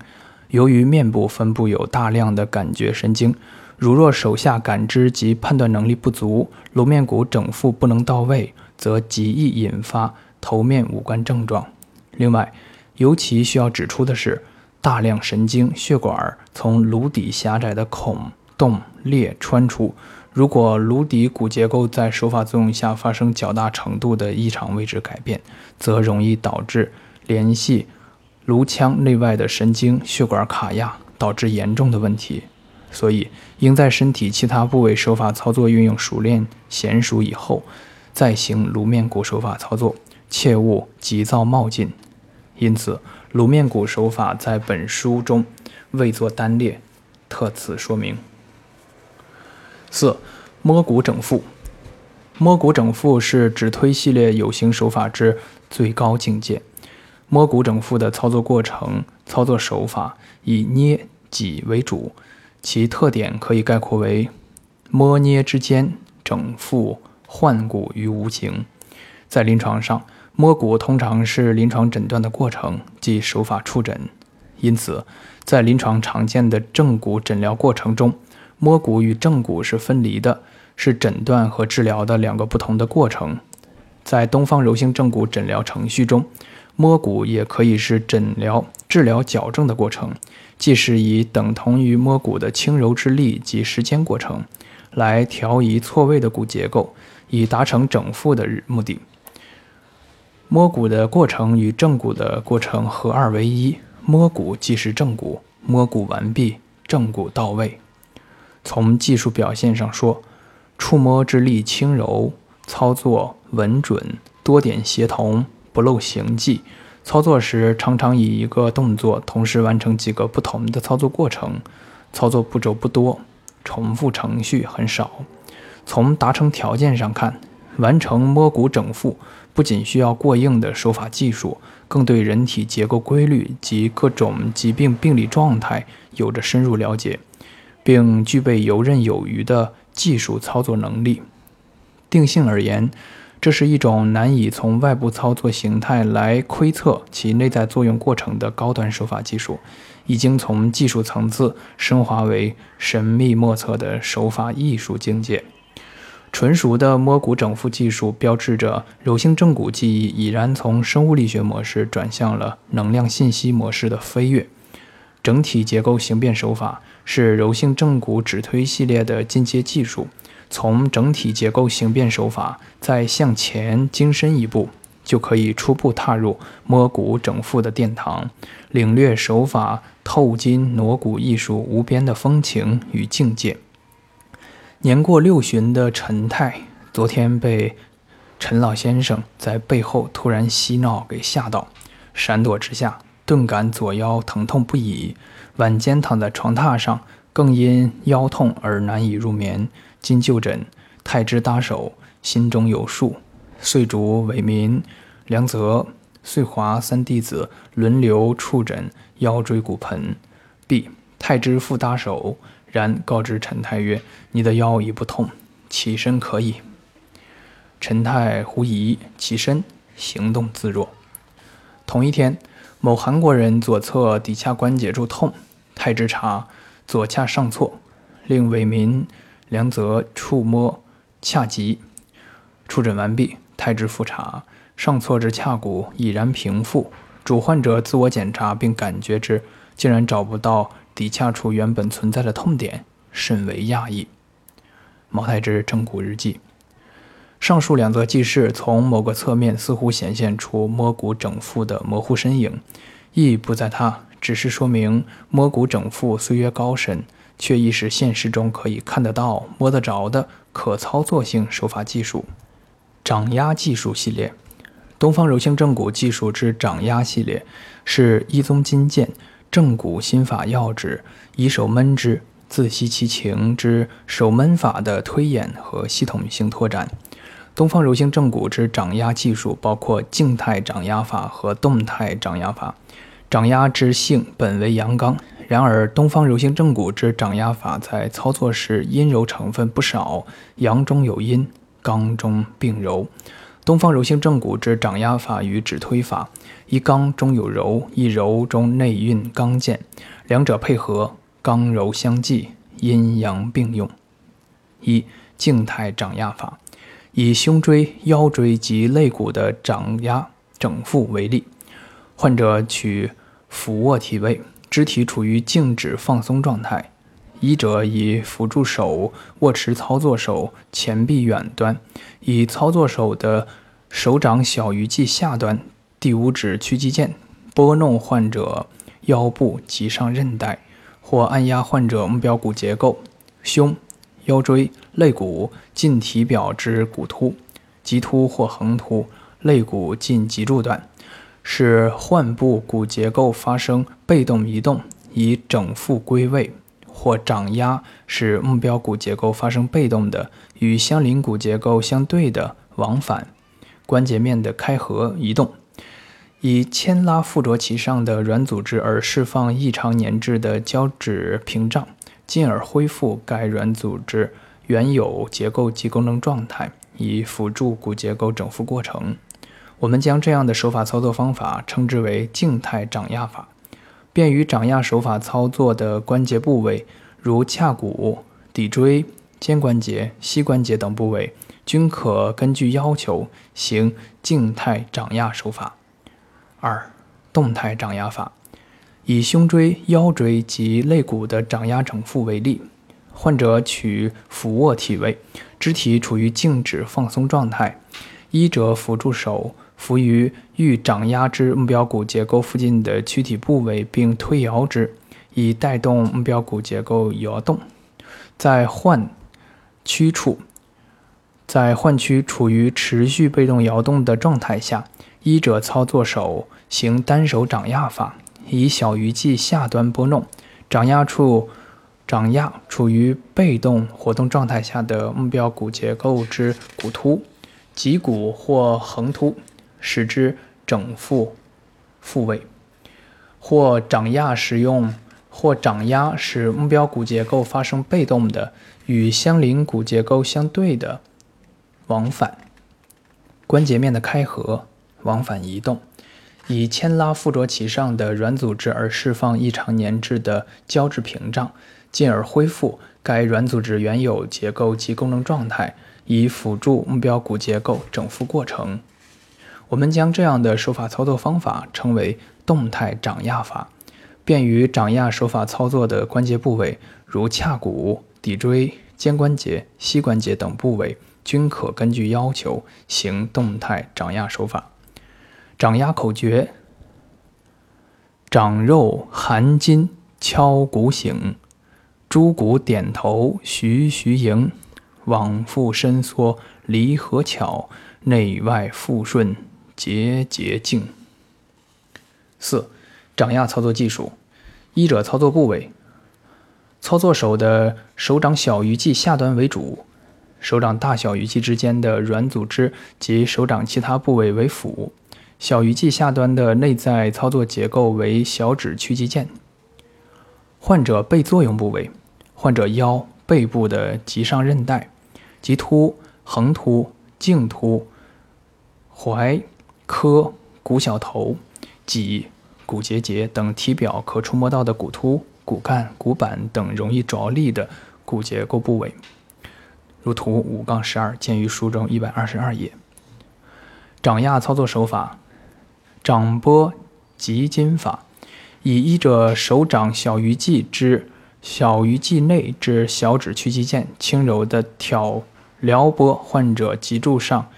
Speaker 1: 由于面部分布有大量的感觉神经。如若手下感知及判断能力不足，颅面骨整复不能到位，则极易引发头面五官症状。另外，尤其需要指出的是，大量神经血管从颅底狭窄的孔洞裂穿出。如果颅底骨结构在手法作用下发生较大程度的异常位置改变，则容易导致联系颅腔内外的神经血管卡压，导致严重的问题。所以，应在身体其他部位手法操作运用熟练娴熟以后，再行颅面骨手法操作，切勿急躁冒进。因此，颅面骨手法在本书中未作单列，特此说明。四、摸骨整腹。摸骨整腹是指推系列有形手法之最高境界。摸骨整腹的操作过程、操作手法以捏挤为主。其特点可以概括为：摸捏之间，整复换骨于无形。在临床上，摸骨通常是临床诊断的过程，即手法触诊。因此，在临床常见的正骨诊疗过程中，摸骨与正骨是分离的，是诊断和治疗的两个不同的过程。在东方柔性正骨诊疗程序中，摸骨也可以是诊疗、治疗矫正的过程，即是以等同于摸骨的轻柔之力及时间过程，来调移错位的骨结构，以达成整复的目的。摸骨的过程与正骨的过程合二为一，摸骨即是正骨，摸骨完毕，正骨到位。从技术表现上说，触摸之力轻柔，操作稳准，多点协同。不漏行迹，操作时常常以一个动作同时完成几个不同的操作过程，操作步骤不多，重复程序很少。从达成条件上看，完成摸骨整复不仅需要过硬的手法技术，更对人体结构规律及各种疾病病理状态有着深入了解，并具备游刃有余的技术操作能力。定性而言。这是一种难以从外部操作形态来窥测其内在作用过程的高端手法技术，已经从技术层次升华为神秘莫测的手法艺术境界。纯熟的摸骨整复技术标志着柔性正骨技艺已然从生物力学模式转向了能量信息模式的飞跃。整体结构形变手法是柔性正骨指推系列的进阶技术。从整体结构形变手法再向前精深一步，就可以初步踏入摸骨整复的殿堂，领略手法透筋挪骨艺术无边的风情与境界。年过六旬的陈太，昨天被陈老先生在背后突然嬉闹给吓到，闪躲之下，顿感左腰疼痛不已，晚间躺在床榻上，更因腰痛而难以入眠。今就诊，太之搭手，心中有数。遂主伟民、梁泽、遂华三弟子轮流触诊腰椎骨盆。B 太之复搭手，然告知陈太曰：“你的腰已不痛，起身可以。”陈太狐疑，起身行动自若。同一天，某韩国人左侧骶髂关节处痛，太知察左髂上错，令伟民。梁泽触摸髂脊，触诊完毕。太之复查，上错之髂骨已然平复。主患者自我检查并感觉之，竟然找不到骶髂处原本存在的痛点，甚为讶异。毛太之正骨日记：上述两则记事，从某个侧面似乎显现出摸骨整复的模糊身影，意义不在他，只是说明摸骨整复虽曰高深。却亦是现实中可以看得到、摸得着的可操作性手法技术。掌压技术系列，东方柔性正骨技术之掌压系列，是一宗金剑正骨心法要旨，以手闷之，自息其情之手闷法的推演和系统性拓展。东方柔性正骨之掌压技术包括静态掌压法和动态掌压法。掌压之性本为阳刚。然而，东方柔性正骨之掌压法在操作时阴柔成分不少，阳中有阴，刚中并柔。东方柔性正骨之掌压法与指推法，一刚中有柔，一柔中内蕴刚健，两者配合，刚柔相济，阴阳并用。一静态掌压法，以胸椎、腰椎及肋骨的掌压整复为例，患者取俯卧体位。肢体处于静止放松状态，医者以辅助手握持操作手前臂远端，以操作手的手掌小鱼际下端第五指屈肌腱拨弄患者腰部及上韧带，或按压患者目标骨结构胸、腰椎、肋骨近体表之骨突、棘突或横突、肋骨近脊柱段。使患部骨结构发生被动移动，以整复归位，或掌压使目标骨结构发生被动的与相邻骨结构相对的往返关节面的开合移动，以牵拉附着其上的软组织而释放异常粘滞的胶质屏障，进而恢复该软组织原有结构及功能状态，以辅助骨结构整复过程。我们将这样的手法操作方法称之为静态掌压法。便于掌压手法操作的关节部位，如髂骨、骶椎、肩关节、膝关节等部位，均可根据要求行静态掌压手法。二、动态掌压法，以胸椎、腰椎及肋骨的掌压整复为例，患者取俯卧体位，肢体处于静止放松状态，医者辅助手。扶于欲掌压之目标骨结构附近的躯体部位，并推摇之，以带动目标骨结构摇动。在患区处，在患区处于持续被动摇动的状态下，医者操作手行单手掌压法，以小鱼际下端拨弄，掌压处掌压处于被动活动状态下的目标骨结构之骨突、脊骨或横突。使之整复复位，或掌压使用，或掌压使目标骨结构发生被动的与相邻骨结构相对的往返，关节面的开合，往返移动，以牵拉附着其上的软组织而释放异常粘滞的胶质屏障，进而恢复该软组织原有结构及功能状态，以辅助目标骨结构整复过程。我们将这样的手法操作方法称为动态掌压法，便于掌压手法操作的关节部位，如髂骨、骶椎、肩关节、膝关节等部位，均可根据要求行动态掌压手法。掌压口诀：掌肉含筋，敲骨醒，诸骨点头，徐徐迎，往复伸缩，离合巧，内外复顺。节节静。四、掌压操作技术：一者操作部位，操作手的手掌小鱼际下端为主，手掌大小鱼际之间的软组织及手掌其他部位为辅。小鱼际下端的内在操作结构为小指屈肌腱。患者背作用部位：患者腰背部的棘上韧带、棘突、横突、颈突、踝。髁、骨小头、脊、骨节节等体表可触摸到的骨突、骨干、骨板等容易着力的骨结构部位，如图五杠十二见于书中一百二十二页。掌压操作手法：掌拨棘筋法，以医者手掌小鱼际之小鱼际内之小指屈肌腱，轻柔的挑撩拨患者脊柱上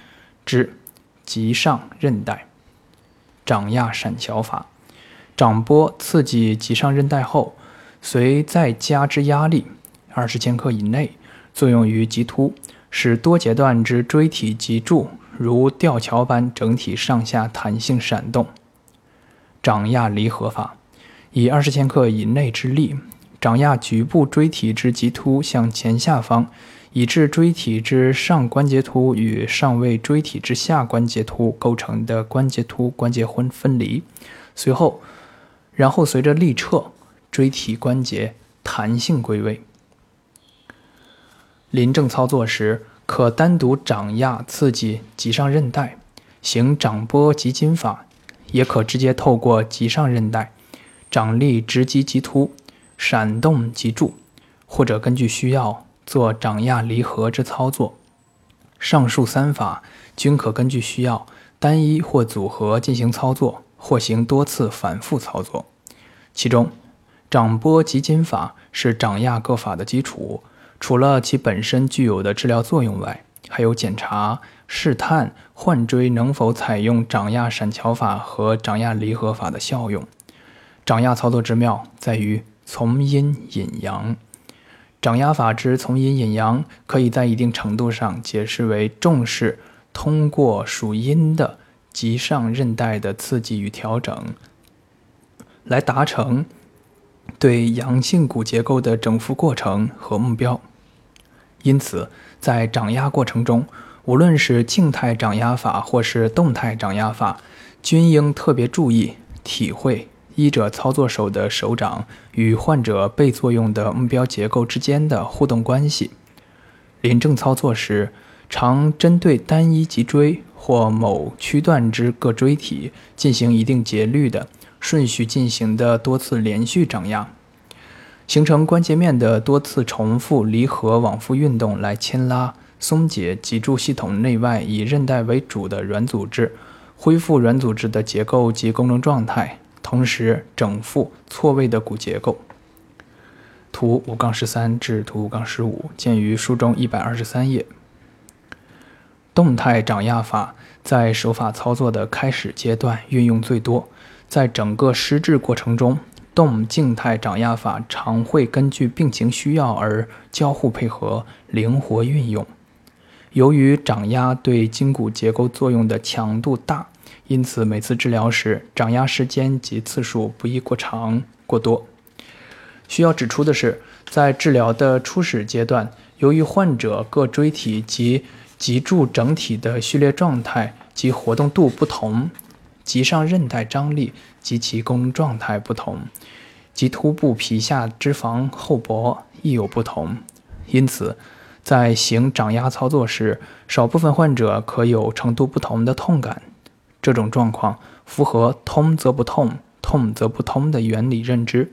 Speaker 1: 之。棘上韧带，掌压闪桥法，掌拨刺激棘上韧带后，随再加之压力二十千克以内，作用于棘突，使多节段之椎体脊柱如吊桥般整体上下弹性闪动。掌压离合法，以二十千克以内之力，掌压局部椎体之棘突向前下方。以致椎体之上关节突与上位椎体之下关节突构成的关节突关节分分离，随后，然后随着力撤，椎体关节弹性归位。临正操作时，可单独掌压刺激棘上韧带，行掌拨棘筋法；也可直接透过棘上韧带，掌力直击棘突，闪动脊柱，或者根据需要。做掌压离合之操作，上述三法均可根据需要单一或组合进行操作，或行多次反复操作。其中，掌拨棘筋法是掌压各法的基础。除了其本身具有的治疗作用外，还有检查、试探患椎能否采用掌压闪桥法和掌压离合法的效用。掌压操作之妙在于从阴引阳。掌压法之从阴引阳，可以在一定程度上解释为重视通过属阴的棘上韧带的刺激与调整，来达成对阳性骨结构的整复过程和目标。因此，在掌压过程中，无论是静态掌压法或是动态掌压法，均应特别注意体会。医者操作手的手掌与患者被作用的目标结构之间的互动关系。临证操作时，常针对单一脊椎或某区段之各椎体进行一定节律的顺序进行的多次连续掌压，形成关节面的多次重复离合往复运动来牵拉、松解脊柱系统内外以韧带为主的软组织，恢复软组织的结构及功能状态，同时整复错位的骨结构。图五杠十三至图五杠十五见于书中一百二十三页。动态掌压法在手法操作的开始阶段运用最多，在整个施治过程中，动静态掌压法常会根据病情需要而交互配合，灵活运用。由于掌压对筋骨结构作用的强度大，因此每次治疗时，掌压时间及次数不宜过长过多。需要指出的是，在治疗的初始阶段，由于患者各椎体及脊柱整体的序列状态及活动度不同，脊上韧带张力及其功状态不同，及突部皮下脂肪厚薄亦有不同，因此，在行掌压操作时，少部分患者可有程度不同的痛感。这种状况符合“通则不痛，痛则不通”的原理认知。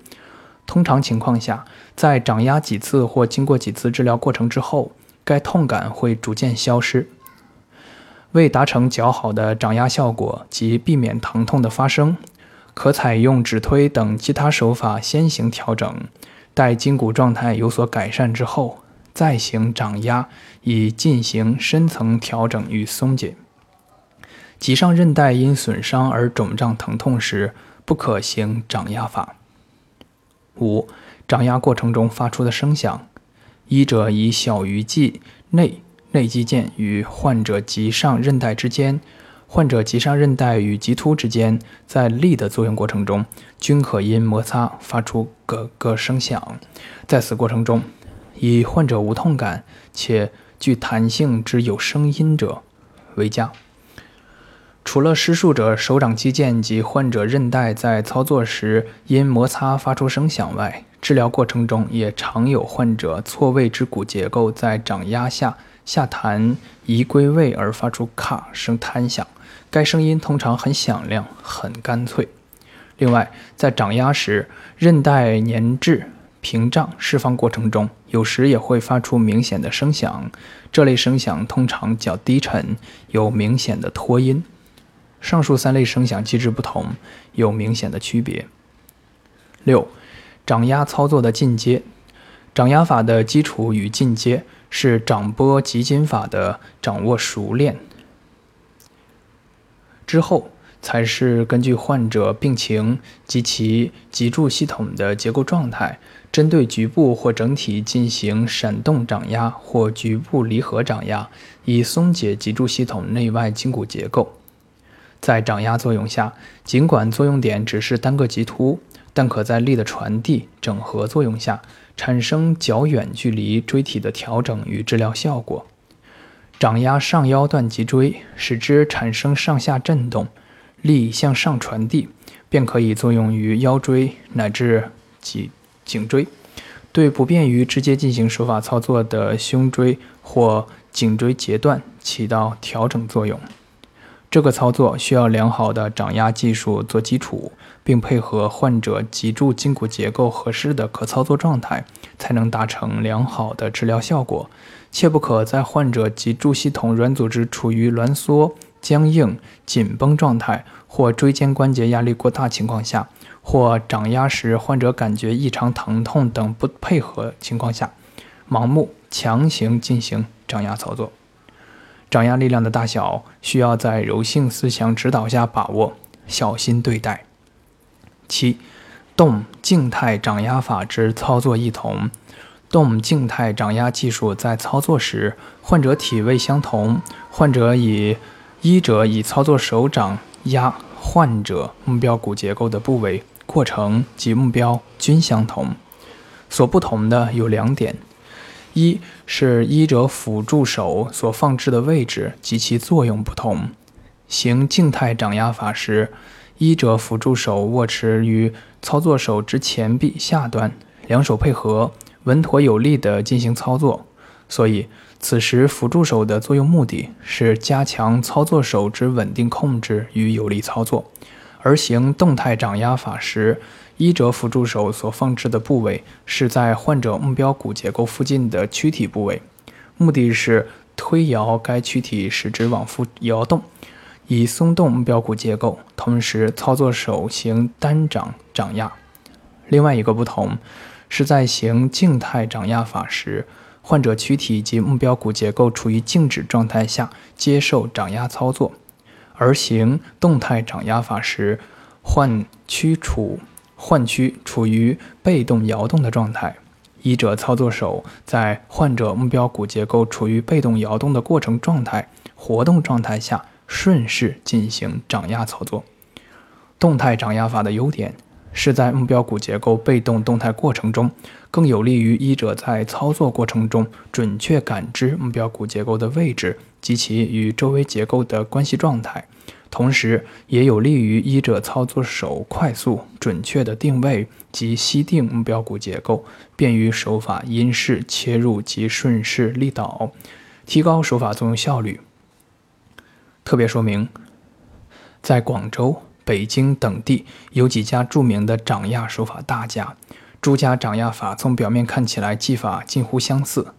Speaker 1: 通常情况下，在掌压几次或经过几次治疗过程之后，该痛感会逐渐消失。为达成较好的掌压效果及避免疼痛的发生，可采用指推等其他手法先行调整，待筋骨状态有所改善之后，再行掌压，以进行深层调整与松解。脊上韧带因损伤而肿胀疼痛时，不可行掌压法。五、掌压过程中发出的声响。医者以小鱼际内内肌腱与患者脊上韧带之间，患者脊上韧带与棘突之间，在力的作用过程中，均可因摩擦发出咯咯声响。在此过程中，以患者无痛感且具弹性之有声音者为佳。除了施术者手掌肌腱及患者韧带在操作时因摩擦发出声响外，治疗过程中也常有患者错位之骨结构在掌压下下弹移归位而发出咔声弹响，该声音通常很响亮、很干脆。另外，在掌压时，韧带粘滞屏障释放过程中，有时也会发出明显的声响，这类声响通常较低沉，有明显的拖音。上述三类声响机制不同，有明显的区别。六、掌压操作的进阶。掌压法的基础与进阶是掌拨极紧法的掌握熟练，之后才是根据患者病情及其脊柱系统的结构状态，针对局部或整体进行闪动掌压或局部离合掌压，以松解脊柱系统内外筋骨结构。在掌压作用下，尽管作用点只是单个棘突，但可在力的传递整合作用下，产生较远距离椎体的调整与治疗效果。掌压上腰段脊椎，使之产生上下震动，力向上传递，便可以作用于腰椎乃至脊颈椎。对不便于直接进行手法操作的胸椎或颈椎节段起到调整作用。这个操作需要良好的掌压技术做基础，并配合患者脊柱筋骨结构合适的可操作状态，才能达成良好的治疗效果。切不可在患者脊柱系统软组织处于挛缩、僵硬、紧绷状态，或椎间关节压力过大情况下，或掌压时患者感觉异常疼痛等不配合情况下，盲目强行进行掌压操作。掌压力量的大小需要在柔性思想指导下把握，小心对待。七，动静态掌压法之操作异同。动静态掌压技术在操作时，患者体位相同，患者以医者以操作手掌压患者目标骨结构的部位，过程及目标均相同。所不同的有两点。一是医者辅助手所放置的位置及其作用不同。行静态掌压法时，医者辅助手握持于操作手之前臂下端，两手配合，稳妥有力地进行操作。所以，此时辅助手的作用目的是加强操作手之稳定控制与有力操作，而行动态掌压法时，医者辅助手所放置的部位是在患者目标骨结构附近的躯体部位，目的是推摇该躯体，使之往复摇动，以松动目标骨结构。同时，操作手行单掌掌压。另外一个不同是在行静态掌压法时。患者躯体及目标骨结构处于静止状态下接受掌压操作，而行动态掌压法时，患区处患区处于被动摇动的状态。医者操作手在患者目标骨结构处于被动摇动的过程状态活动状态下顺势进行掌压操作。动态掌压法的优点。是在目标骨结构被动动态过程中，更有利于医者在操作过程中准确感知目标骨结构的位置及其与周围结构的关系状态，同时也有利于医者操作手快速准确的定位及吸定目标骨结构，便于手法因势切入及顺势力导，提高手法作用效率。特别说明，在广州。北京等地有几家著名的掌压手法大家，诸家掌压法从表面看起来技法近乎相似，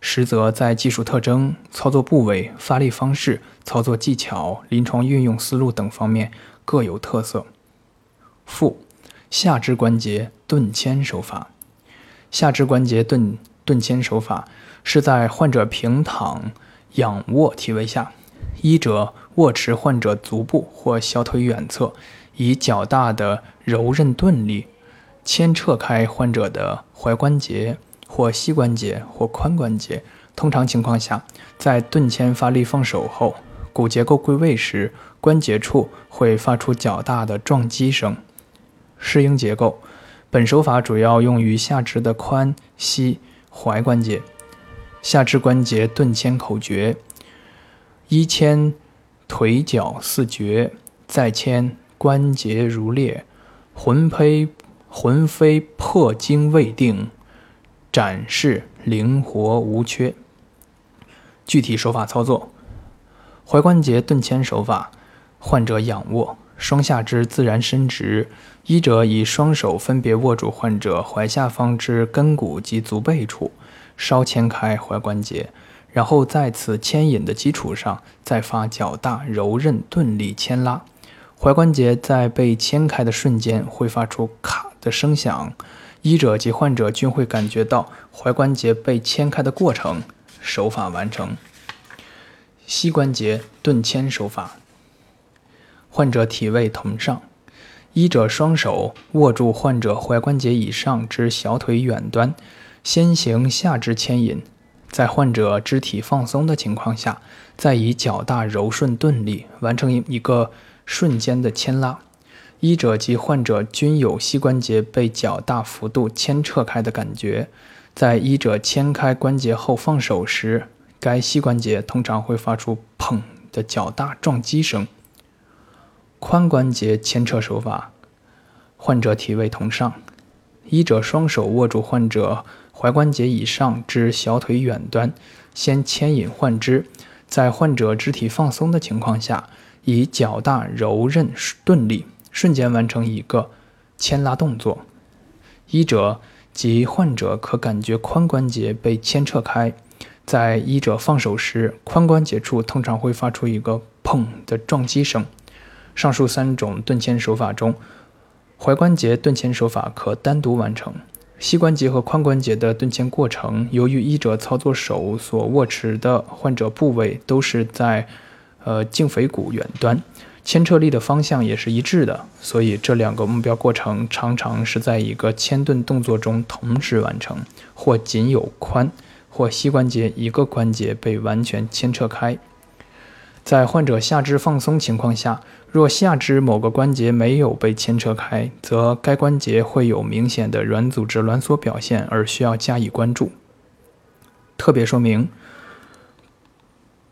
Speaker 1: 实则在技术特征、操作部位、发力方式、操作技巧、临床运用思路等方面各有特色。腹下肢关节顿牵手法，下肢关节顿顿牵手法是在患者平躺仰卧体位下。医者握持患者足部或小腿远侧，以较大的柔韧钝力牵扯开患者的踝关节或膝关节或髋关节。通常情况下，在钝牵发力放手后，骨结构归位时，关节处会发出较大的撞击声。适应结构，本手法主要用于下肢的髋、膝、踝关节。下肢关节钝牵口诀。一牵腿脚似绝，再牵关节如裂，魂飞魂飞魄经未定，展示灵活无缺。具体手法操作：踝关节顿牵手法，患者仰卧，双下肢自然伸直，医者以双手分别握住患者踝下方之根骨及足背处，稍牵开踝关节。然后在此牵引的基础上，再发较大柔韧钝力牵拉，踝关节在被牵开的瞬间会发出卡的声响，医者及患者均会感觉到踝关节被牵开的过程。手法完成。膝关节顿牵手法，患者体位同上，医者双手握住患者踝关节以上之小腿远端，先行下肢牵引。在患者肢体放松的情况下，再以较大柔顺钝力完成一个瞬间的牵拉。医者及患者均有膝关节被较大幅度牵扯开的感觉。在医者牵开关节后放手时，该膝关节通常会发出“砰”的较大撞击声。髋关节牵扯手法，患者体位同上，医者双手握住患者。踝关节以上至小腿远端，先牵引患肢，在患者肢体放松的情况下，以较大柔韧顿力瞬间完成一个牵拉动作。医者及患者可感觉髋关节被牵扯开，在医者放手时，髋关节处通常会发出一个“砰”的撞击声。上述三种顿牵手法中，踝关节顿牵手法可单独完成。膝关节和髋关节的顿牵过程，由于医者操作手所握持的患者部位都是在呃胫腓骨远端，牵扯力的方向也是一致的，所以这两个目标过程常常是在一个牵顿动作中同时完成，或仅有髋或膝关节一个关节被完全牵扯开。在患者下肢放松情况下，若下肢某个关节没有被牵扯开，则该关节会有明显的软组织挛缩表现，而需要加以关注。特别说明：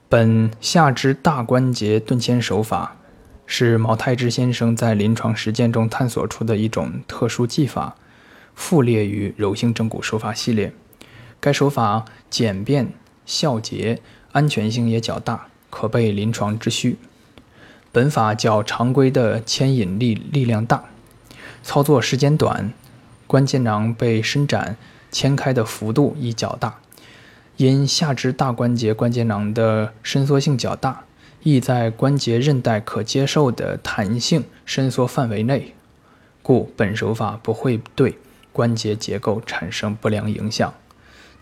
Speaker 1: 本下肢大关节顿牵手法是毛太之先生在临床实践中探索出的一种特殊技法，附列于柔性正骨手法系列。该手法简便、效捷，安全性也较大。可备临床之需。本法较常规的牵引力力量大，操作时间短，关节囊被伸展牵开的幅度亦较大。因下肢大关节关节囊的伸缩性较大，亦在关节韧带可接受的弹性伸缩范围内，故本手法不会对关节结构产生不良影响。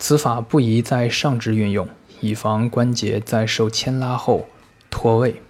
Speaker 1: 此法不宜在上肢运用，以防关节在受牵拉后脱位。